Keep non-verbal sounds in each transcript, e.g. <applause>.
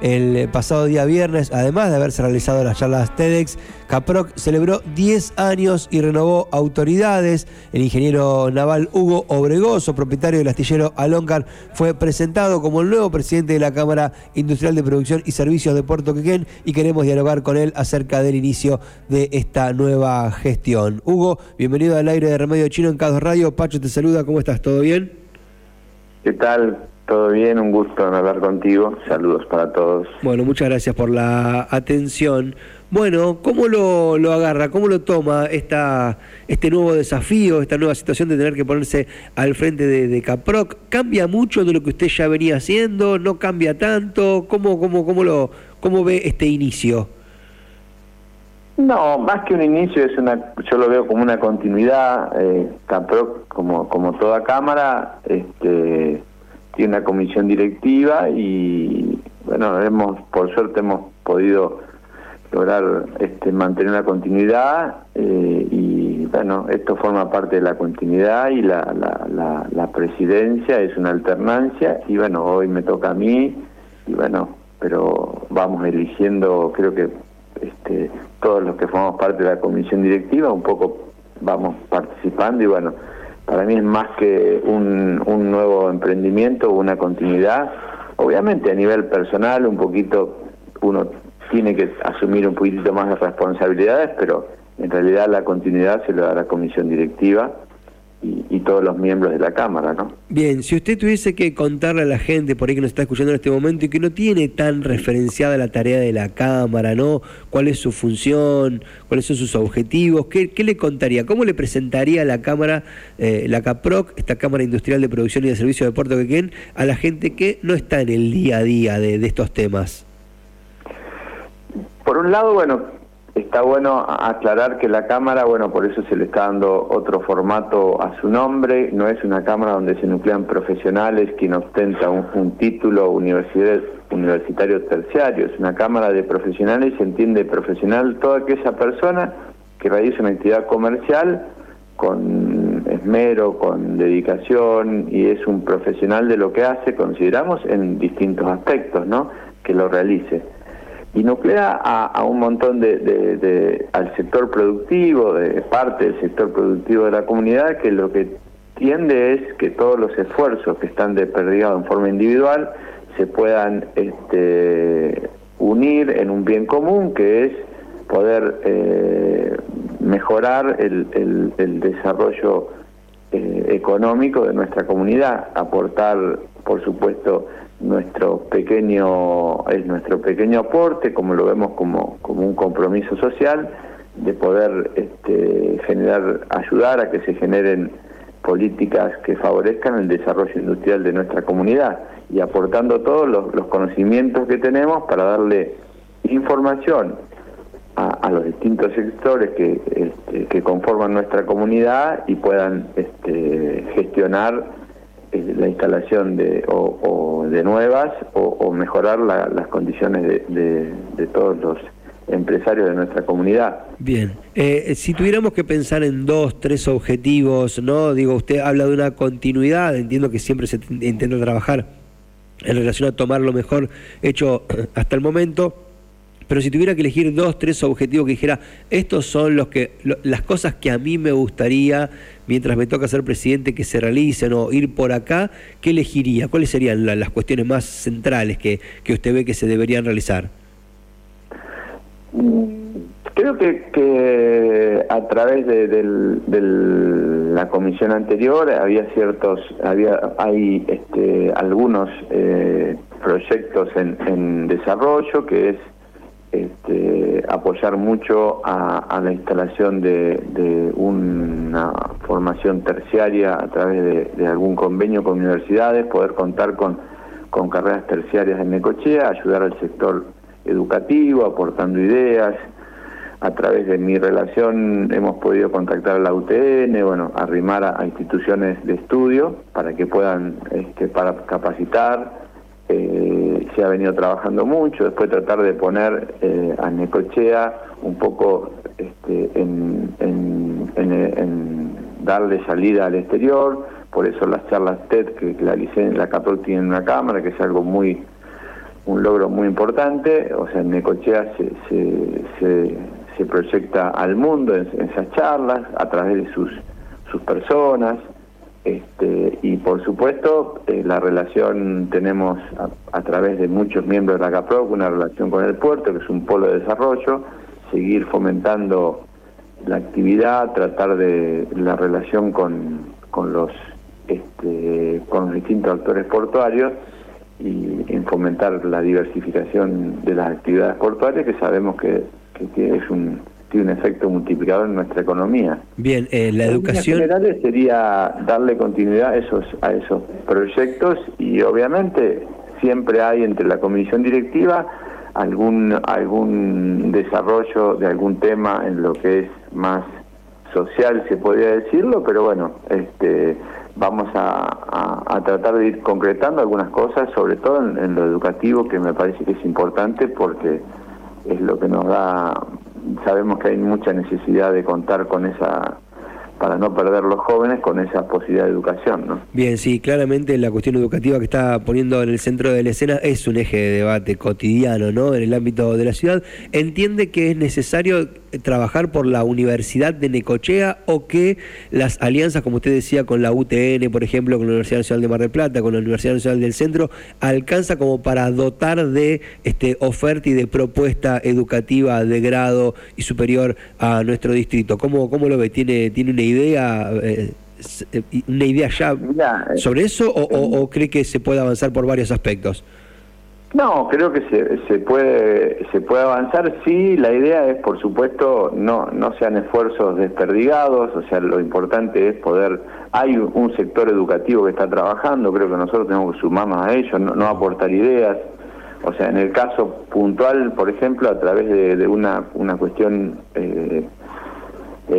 el pasado día viernes, además de haberse realizado las charlas TEDx, Caproc celebró 10 años y renovó autoridades. El ingeniero naval Hugo Obregoso, propietario del astillero Aloncar, fue presentado como el nuevo presidente de la Cámara Industrial de Producción y Servicios de Puerto Quequén y queremos dialogar con él acerca del inicio de esta nueva gestión. Hugo, bienvenido al aire de Remedio Chino en Cados Radio. Pacho te saluda, ¿cómo estás? ¿Todo bien? ¿Qué tal? Todo bien, un gusto hablar contigo. Saludos para todos. Bueno, muchas gracias por la atención. Bueno, ¿cómo lo, lo agarra? ¿Cómo lo toma esta, este nuevo desafío, esta nueva situación de tener que ponerse al frente de, Caproc? ¿Cambia mucho de lo que usted ya venía haciendo? ¿No cambia tanto? ¿Cómo, cómo, cómo, lo, cómo ve este inicio? No, más que un inicio, es una, yo lo veo como una continuidad. Eh, Caproc, como, como toda cámara, este, tiene una comisión directiva y bueno, hemos por suerte hemos podido lograr este, mantener una continuidad eh, y bueno, esto forma parte de la continuidad y la, la, la, presidencia es una alternancia y bueno, hoy me toca a mí y bueno, pero vamos eligiendo, creo que este, todos los que formamos parte de la comisión directiva un poco vamos participando y bueno, para mí es más que un, un nuevo emprendimiento, una continuidad. Obviamente a nivel personal un poquito uno tiene que asumir un poquitito más de responsabilidades, pero en realidad la continuidad se lo da la comisión directiva y, todos los miembros de la Cámara, ¿no? Bien, si usted tuviese que contarle a la gente por ahí que nos está escuchando en este momento y que no tiene tan referenciada la tarea de la Cámara, ¿no? ¿Cuál es su función? ¿Cuáles son sus objetivos? ¿Qué, le contaría? ¿Cómo le presentaría la Cámara, eh, la CAPROC, esta Cámara Industrial de Producción y de Servicio de Puerto Quequén, a la gente que no está en el día a día de, de estos temas? Por un lado, bueno, Está bueno aclarar que la Cámara, bueno, por eso se le está dando otro formato a su nombre, no es una Cámara donde se nuclean profesionales quien ostenta un, título universitario terciario, es una Cámara de profesionales, se entiende profesional toda aquella persona que realiza una actividad comercial con esmero, con dedicación y es un profesional de lo que hace, consideramos, en distintos aspectos, ¿no? Que lo realice y nuclea a, un montón de, al sector productivo, de parte del sector productivo de la comunidad, que lo que tiende es que todos los esfuerzos que están desperdigados en forma individual se puedan este, unir en un bien común, que es poder eh, mejorar el, el, desarrollo eh, económico de nuestra comunidad, aportar, por supuesto, nuestro pequeño es nuestro pequeño aporte como lo vemos como, como un compromiso social de poder este, generar ayudar a que se generen políticas que favorezcan el desarrollo industrial de nuestra comunidad y aportando todos los, conocimientos que tenemos para darle información a, los distintos sectores que, este, que conforman nuestra comunidad y puedan este, gestionar eh, la instalación de, o, de nuevas o, mejorar las condiciones de, todos los empresarios de nuestra comunidad. Bien, eh, si tuviéramos que pensar en dos, tres objetivos, ¿no? Digo, usted habla de una continuidad, entiendo que siempre se intenta trabajar en relación a tomar lo mejor hecho <clears throat> hasta el momento pero si tuviera que elegir dos, tres objetivos que dijera, estos son los que, las cosas que a mí me gustaría, mientras me toca ser presidente, que se realicen o ir por acá, ¿qué elegiría? ¿Cuáles serían las cuestiones más centrales que, que usted ve que se deberían realizar? Mm, creo que, a través de, la comisión anterior había ciertos, había, hay este, algunos eh, proyectos en desarrollo que es este, apoyar mucho a, la instalación de, una formación terciaria a través de, algún convenio con universidades, poder contar con, carreras terciarias en Necochea, ayudar al sector educativo, aportando ideas. A través de mi relación hemos podido contactar a la UTN, bueno, arrimar a, instituciones de estudio para que puedan, este, para capacitar, eh, se ha venido trabajando mucho, después tratar de poner eh, a Necochea un poco este, en, darle salida al exterior, por eso las charlas TED que la, la CAPROC tiene una cámara, que es algo muy un logro muy importante, o sea, Necochea se, se, se, proyecta al mundo en, esas charlas, a través de sus, sus personas, este, y por supuesto eh, la relación tenemos a, través de muchos miembros de la CAPROC, una relación con el puerto, que es un polo de desarrollo, seguir fomentando la actividad, tratar de la relación con, con los este, con distintos actores portuarios y en fomentar la diversificación de las actividades portuarias que sabemos que, es un tiene un efecto multiplicador en nuestra economía. Bien, eh, la educación... En general sería darle continuidad a esos, a esos proyectos y obviamente siempre hay entre la comisión directiva algún, algún desarrollo de algún tema en lo que es más social, se podría decirlo, pero bueno, este vamos a, tratar de ir concretando algunas cosas, sobre todo en, lo educativo, que me parece que es importante porque es lo que nos da, sabemos que hay mucha necesidad de contar con esa para no perder los jóvenes con esa posibilidad de educación. ¿no? Bien, sí, claramente la cuestión educativa que está poniendo en el centro de la escena es un eje de debate cotidiano ¿no? en el ámbito de la ciudad. ¿Entiende que es necesario trabajar por la Universidad de Necochea o que las alianzas, como usted decía, con la UTN, por ejemplo, con la Universidad Nacional de Mar del Plata, con la Universidad Nacional del Centro, alcanza como para dotar de este, oferta y de propuesta educativa de grado y superior a nuestro distrito? ¿Cómo, cómo lo ve? ¿Tiene, tiene una idea? Eh, eh, una idea ya sobre eso o, o cree que se puede avanzar por varios aspectos? No, creo que se, se puede se puede avanzar. Sí, la idea es, por supuesto, no no sean esfuerzos desperdigados. O sea, lo importante es poder. Hay un sector educativo que está trabajando. Creo que nosotros tenemos que sumarnos a ellos, no, aportar ideas. O sea, en el caso puntual, por ejemplo, a través de, una una cuestión eh,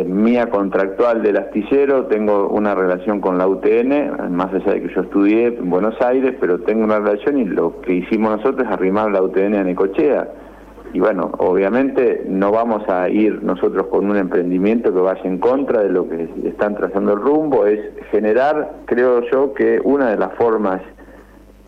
mía contractual del astillero, tengo una relación con la UTN, más allá de que yo estudié en Buenos Aires, pero tengo una relación y lo que hicimos nosotros es arrimar la UTN a Necochea. Y bueno, obviamente no vamos a ir nosotros con un emprendimiento que vaya en contra de lo que están trazando el rumbo, es generar, creo yo, que una de las formas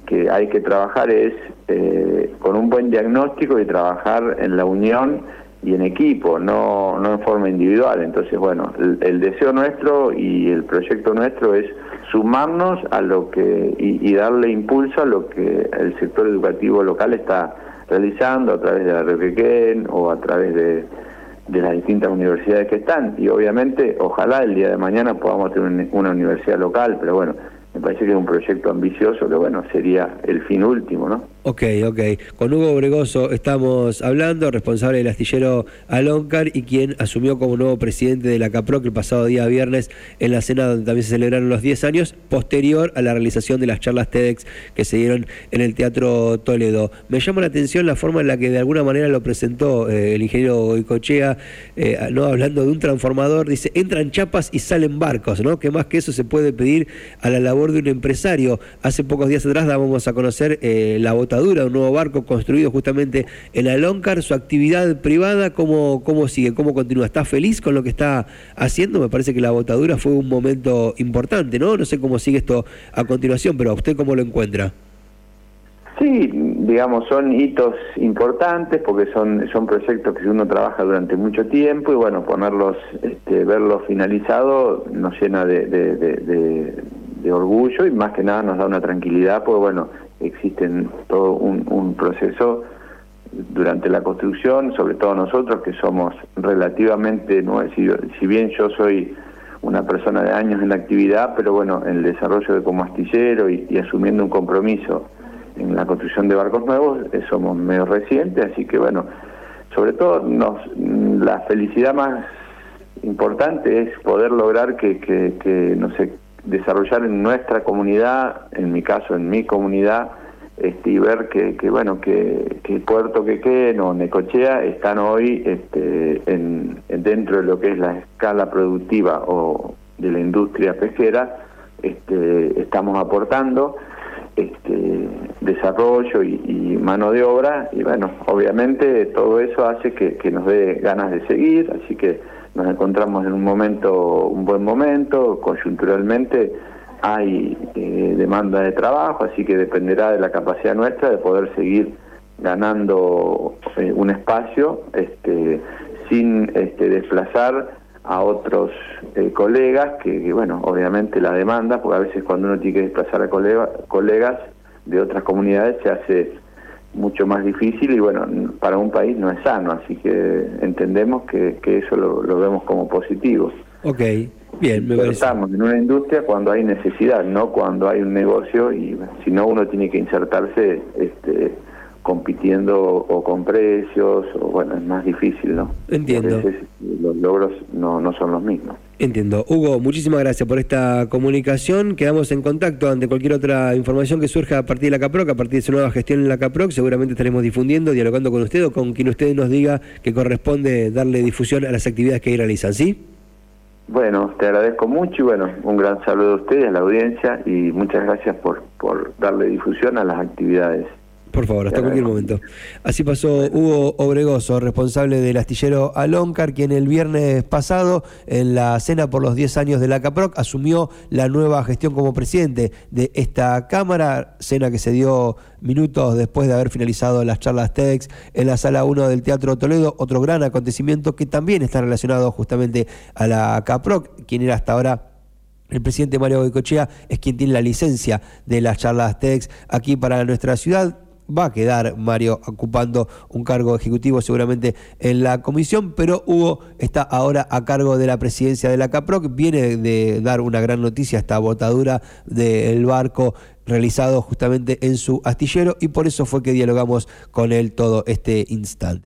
que hay que trabajar es eh, con un buen diagnóstico y trabajar en la unión y en equipo, no, no en forma individual. Entonces, bueno, el, deseo nuestro y el proyecto nuestro es sumarnos a lo que y, darle impulso a lo que el sector educativo local está realizando a través de la Requequén o a través de, de las distintas universidades que están. Y obviamente, ojalá el día de mañana podamos tener una universidad local, pero bueno, me parece que es un proyecto ambicioso que, bueno, sería el fin último, ¿no? Ok, ok. Con Hugo Bregoso estamos hablando, responsable del astillero Aloncar y quien asumió como nuevo presidente de la CAPROC el pasado día viernes en la cena donde también se celebraron los 10 años, posterior a la realización de las charlas TEDx que se dieron en el Teatro Toledo. Me llama la atención la forma en la que de alguna manera lo presentó eh, el ingeniero Goicochea, eh, no hablando de un transformador, dice, entran chapas y salen barcos, ¿no? ¿Qué más que eso se puede pedir a la labor de un empresario? Hace pocos días atrás dábamos a conocer eh, la votación un nuevo barco construido justamente en Aloncar, su actividad privada, ¿cómo, cómo sigue? ¿Cómo continúa? ¿Está feliz con lo que está haciendo? Me parece que la botadura fue un momento importante, ¿no? No sé cómo sigue esto a continuación, pero ¿a usted cómo lo encuentra? Sí, digamos, son hitos importantes porque son, son proyectos que uno trabaja durante mucho tiempo y bueno, ponerlos, este, verlos finalizados nos llena de, orgullo y más que nada nos da una tranquilidad, porque bueno, existen todo un, proceso durante la construcción, sobre todo nosotros que somos relativamente nuevos, si, bien yo soy una persona de años en la actividad, pero bueno, en el desarrollo de como astillero y, asumiendo un compromiso en la construcción de barcos nuevos, eh, somos medio recientes, así que bueno, sobre todo nos, la felicidad más importante es poder lograr que, que, que no sé, desarrollar en nuestra comunidad, en mi caso, en mi comunidad, este, y ver que, que bueno que, que, Puerto Quequén o Necochea están hoy este, en, dentro de lo que es la escala productiva o de la industria pesquera este, estamos aportando este, desarrollo y, mano de obra y bueno obviamente todo eso hace que, que nos dé ganas de seguir así que nos encontramos en un momento, un buen momento, coyunturalmente hay eh, demanda de trabajo, así que dependerá de la capacidad nuestra de poder seguir ganando eh, un espacio este, sin este, desplazar a otros eh, colegas que, bueno, obviamente la demanda, porque a veces cuando uno tiene que desplazar a colegas de otras comunidades se hace mucho más difícil y bueno, para un país no es sano, así que entendemos que, eso lo, vemos como positivo. Ok, bien, me Estamos en una industria cuando hay necesidad, no cuando hay un negocio y si no uno tiene que insertarse este, compitiendo o con precios, o bueno, es más difícil, ¿no? Entiendo. los logros no, no son los mismos. Entiendo. Hugo, muchísimas gracias por esta comunicación. Quedamos en contacto ante cualquier otra información que surja a partir de la CAPROC, a partir de su nueva gestión en la CAPROC. Seguramente estaremos difundiendo, dialogando con usted o con quien usted nos diga que corresponde darle difusión a las actividades que ahí realizan, ¿sí? Bueno, te agradezco mucho y bueno, un gran saludo a ustedes, a la audiencia y muchas gracias por, por darle difusión a las actividades. Por favor, hasta cualquier momento. Así pasó Hugo Obregoso, responsable del astillero Aloncar, quien el viernes pasado, en la cena por los 10 años de la CAPROC, asumió la nueva gestión como presidente de esta Cámara, cena que se dio minutos después de haber finalizado las charlas TEDx en la sala 1 del Teatro Toledo, otro gran acontecimiento que también está relacionado justamente a la CAPROC, quien era hasta ahora el presidente Mario Goicochea es quien tiene la licencia de las charlas TEDx aquí para nuestra ciudad va a quedar Mario ocupando un cargo ejecutivo seguramente en la comisión, pero Hugo está ahora a cargo de la presidencia de la CAPROC, viene de dar una gran noticia esta botadura del barco realizado justamente en su astillero y por eso fue que dialogamos con él todo este instante.